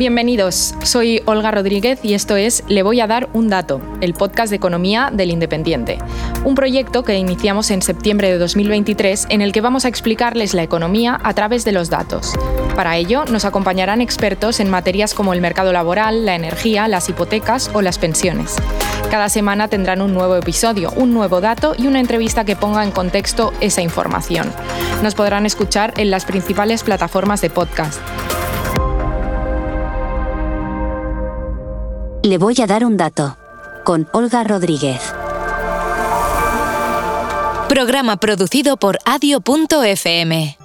Bienvenidos, soy Olga Rodríguez y esto es Le voy a dar un dato, el podcast de economía del Independiente. Un proyecto que iniciamos en septiembre de 2023 en el que vamos a explicarles la economía a través de los datos. Para ello nos acompañarán expertos en materias como el mercado laboral, la energía, las hipotecas o las pensiones. Cada semana tendrán un nuevo episodio, un nuevo dato y una entrevista que ponga en contexto esa información. Nos podrán escuchar en las principales plataformas de podcast. Le voy a dar un dato. Con Olga Rodríguez. Programa producido por adio.fm.